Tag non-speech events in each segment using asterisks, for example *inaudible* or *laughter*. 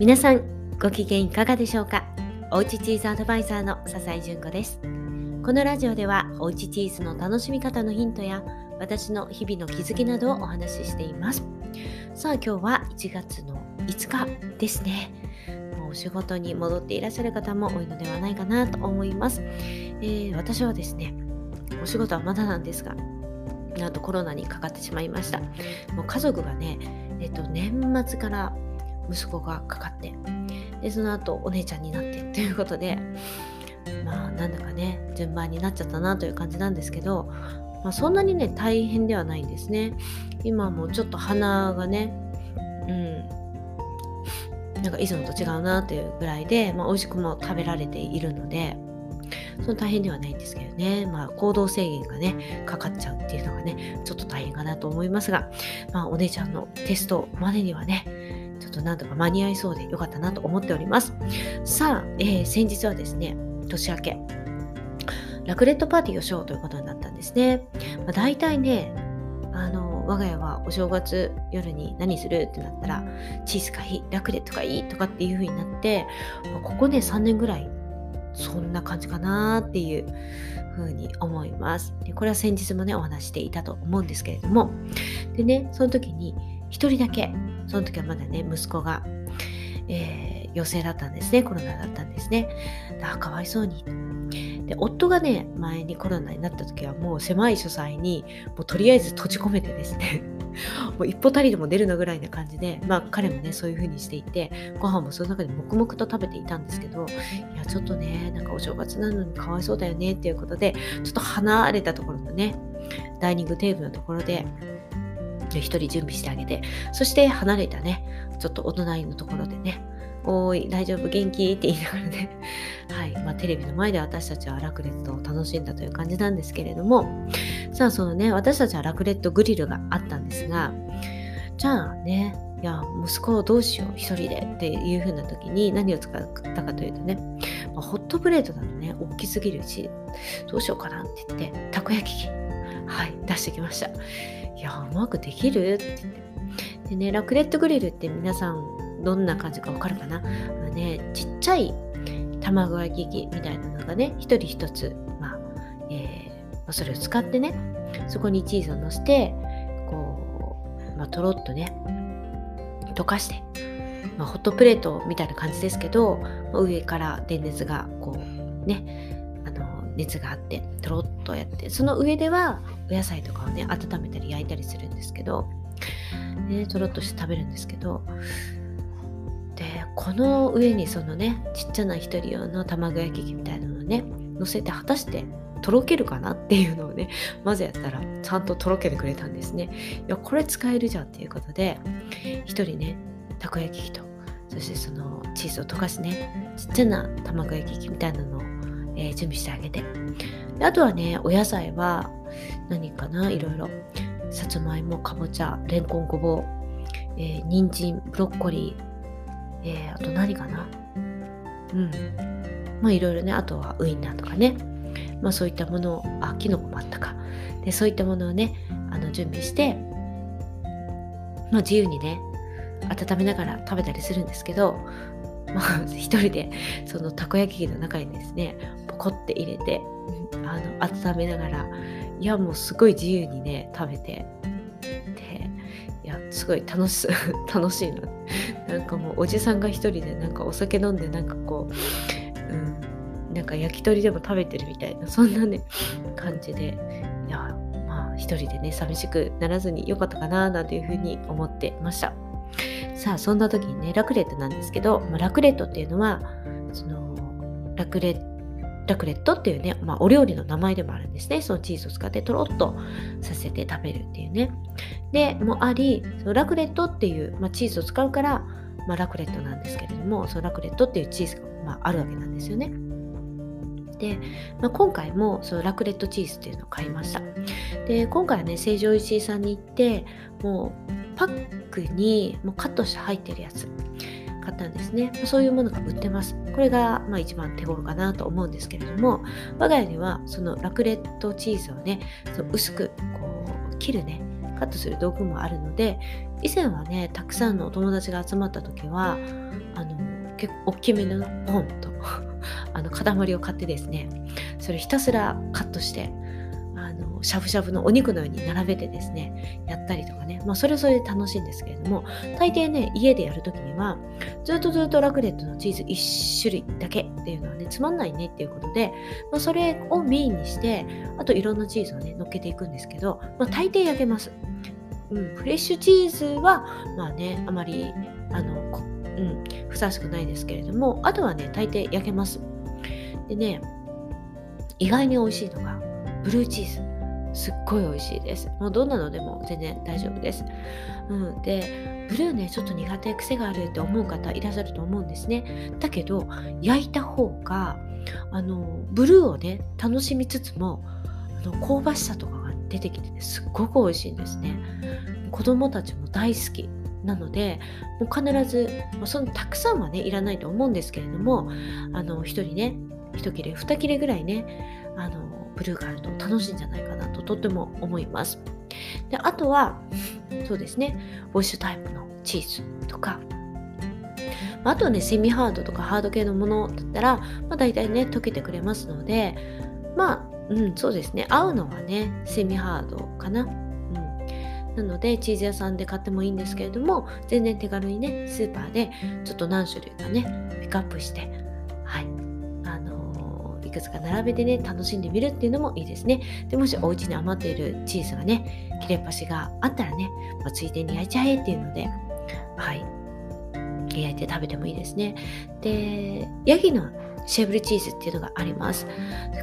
皆さんご機嫌いかがでしょうか？おうちチーズアドバイザーの笹井純子です。このラジオではおうちチーズの楽しみ方のヒントや私の日々の気づきなどをお話ししています。さあ今日は1月の5日ですね。もうお仕事に戻っていらっしゃる方も多いのではないかなと思います、えー、私はですねお仕事はまだなんですがなんとコロナにかかってしまいました。もう家族がねえっと年末から息子がかかってでその後お姉ちゃんになってということでまあなんだかね順番になっちゃったなという感じなんですけど、まあ、そんなにね大変ではないんですね。今もちょっと鼻がねうんなんかいつもと違うなというぐらいで、まあ、美味しくも食べられているのでその大変ではないんですけどね、まあ、行動制限がね、かかっちゃうっていうのがね、ちょっと大変かなと思いますが、まあ、お姉ちゃんのテストまでにはね、っとなんとか間に合いそうでよかったなと思っております。さあ、えー、先日はですね、年明け、ラクレットパーティーをしようということになったんですね。まあ、大体ね、あの我が家はお正月夜に何するってなったらチーズがいいラクレットがいいとかっていう風になってまここね3年ぐらいそんな感じかなっていう風に思いますでこれは先日もねお話していたと思うんですけれどもでねその時に1人だけその時はまだね息子が、えー、陽性だったんですね。コロナだったんですね。あかわいそうに。で夫がね前にコロナになった時はもう狭い書斎にもうとりあえず閉じ込めてですね。*laughs* もう一歩たりでも出るのぐらいな感じで、まあ彼もね、そういう風にしていて、ご飯もその中で黙々と食べていたんですけど、いや、ちょっとね、なんかお正月なのにかわいそうだよねっていうことで、ちょっと離れたところのね、ダイニングテーブルのところで、一人準備してあげて、そして離れたね、ちょっとお隣のところでね、おーい、大丈夫、元気？って言いながらね、*laughs* はい、まあ、テレビの前で私たちはラクレットを楽しんだという感じなんですけれども、さあ、そのね、私たちはラクレットグリルがあったんですが、じゃあね、いや、息子をどうしよう、一人でっていう風な時に何を使ったかというとね、まあ、ホットプレートだとね、大きすぎるし、どうしようかなって言って、たこ焼き器、はい、出してきました。いや、うまくできる？って言って。でね、ラクレットグリルって皆さんどんな感じかわかるかな？まあね、ちっちゃい卵焼き器みたいなのがね、一人一つ、まあ、えー、それを使ってね、そこにチーズをのせて、こう、まあ、とろっとね、溶かして、まあ、ホットプレートみたいな感じですけど、上から電熱がこうね、あの熱があってとろっとやってその上ではお野菜とかをね温めたり焼いたりするんですけど、ね、とろっとして食べるんですけどでこの上にそのねちっちゃな一人用の卵焼き器みたいなのをね乗せて果たしてとろけるかなっていうのをね *laughs* まずやったらちゃんととろけてくれたんですね。いやこれ使えるじゃんっていうことで一人ねたこ焼き器とそしてそのチーズを溶かすねちっちゃな卵焼き器みたいなのを、えー、準備してあげてであとはねお野菜は何かないろいろさつまいもかぼちゃれんこんごぼう、えー、人参ブロッコリーえー、あと何かなうん。まあいろいろね、あとはウインナーとかね。まあそういったものを、あ、キノコもあったか。で、そういったものをね、あの準備して、まあ自由にね、温めながら食べたりするんですけど、まあ *laughs* 一人でそのたこ焼き器の中にですね、コって入れて、あの温めながら、いやもうすごい自由にね、食べて、で、いや、すごい楽し、*laughs* 楽しいな。なんかもうおじさんが一人でなんかお酒飲んでなんかこう、うん、なんか焼き鳥でも食べてるみたいなそんなね感じでいやまあ一人でね寂しくならずによかったかななんていうふうに思ってました。さあそんな時にねラクレットなんですけど、まあ、ラクレットっていうのはそのラクレラクレットっていうね、まあ、お料理の名前でもあるんですね。そのチーズを使ってとろっとさせて食べるっていうね。で、もあり、そのラクレットっていう、まあ、チーズを使うから、まあ、ラクレットなんですけれどもそのラクレットっていうチーズが、まあ、あるわけなんですよね。で、まあ、今回もそのラクレットチーズっていうのを買いました。で今回はね成城石井さんに行ってもうパックにもうカットして入ってるやつ買ったんですね。そういうものが売ってます。これがまあ一番手頃かなと思うんですけれども、我が家ではそのラクレットチーズをね、その薄くこう切るね、カットする道具もあるので以前はねたくさんのお友達が集まった時はあの結構大きめのポンと *laughs* あの塊を買ってですねそれひたすらカットしてのしゃぶしゃぶのお肉のように並べてですねやったりとかね、まあ、それはそれで楽しいんですけれども大抵ね家でやるときにはずっとずっとラクレットのチーズ1種類だけっていうのはねつまんないねっていうことで、まあ、それをメインにしてあといろんなチーズをね乗っけていくんですけど、まあ、大抵焼けます。うん、フレッシュチーズはまあねあまりあの、うん、ふさわしくないですけれどもあとはね大抵焼けます。でね意外に美味しいのがブルーチーズ。すっごい美味しいです。もうどんなのでも全然大丈夫です。うん、で、ブルーね、ちょっと苦手、癖があるって思う方いらっしゃると思うんですね。だけど、焼いた方が、あの、ブルーをね、楽しみつつも、あの香ばしさとかが出てきてね、すっごく美味しいんですね。子供たちも大好き。なので、もう必ず、そのたくさんはね、いらないと思うんですけれども、あの、一人ね、一切れ、二切れぐらいね、あの、ブルーがあると楽しいんじゃないかなととても思います。であとは、そうですね、ウォッシュタイプのチーズとか、あとはね、セミハードとかハード系のものだったら、まあ、大体ね、溶けてくれますので、まあ、うん、そうですね、合うのはね、セミハードかな。うん、なので、チーズ屋さんで買ってもいいんですけれども、全然手軽にね、スーパーでちょっと何種類かね、ピックアップして、はい、いくつか並べてね、楽しんでみるっていうのもいいですね。でもしお家に余っているチーズがね、切れっ端があったらね、まあ、ついでに焼いちゃえっていうので、はい、焼いて食べてもいいですね。で、ヤギのシェブルチーズっていうのがあります。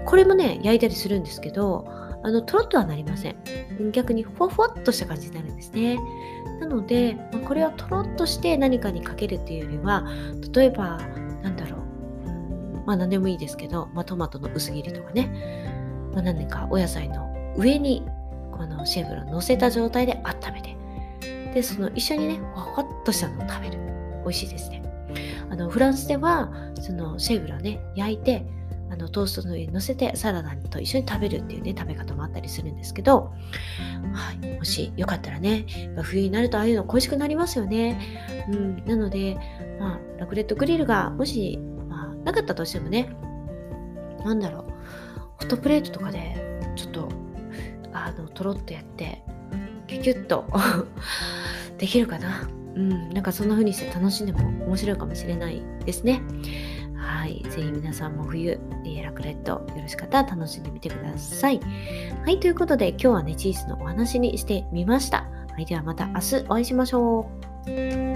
これもね、焼いたりするんですけど、あの、とろっとはなりません。逆にふわふわっとした感じになるんですね。なので、まあ、これはとろっとして何かにかけるっていうよりは、例えば、まあ何でもいいですけど、まあ、トマトの薄切りとかね、まあ、何かお野菜の上にこのシェフロン乗せた状態で温めて、で、その一緒にね、ほわっとしたのを食べる。美味しいですね。あのフランスでは、そのシェフロンね、焼いて、あのトーストの上に乗せてサラダと一緒に食べるっていうね、食べ方もあったりするんですけど、はい、もしよかったらね、冬になるとああいうの恋しくなりますよね。うん、なので、まあ、ラクレットグリルがもしなかったとしてもね、なんだろう、ホットプレートとかで、ちょっと、あの、とろっとやって、キュキュッと *laughs* できるかな。うん、なんかそんな風にして楽しんでも面白いかもしれないですね。はい。ぜひ皆さんも冬、ラクレットよろしかったら楽しんでみてください。はい。ということで今日はね、チーズのお話にしてみました。はい。ではまた明日お会いしましょう。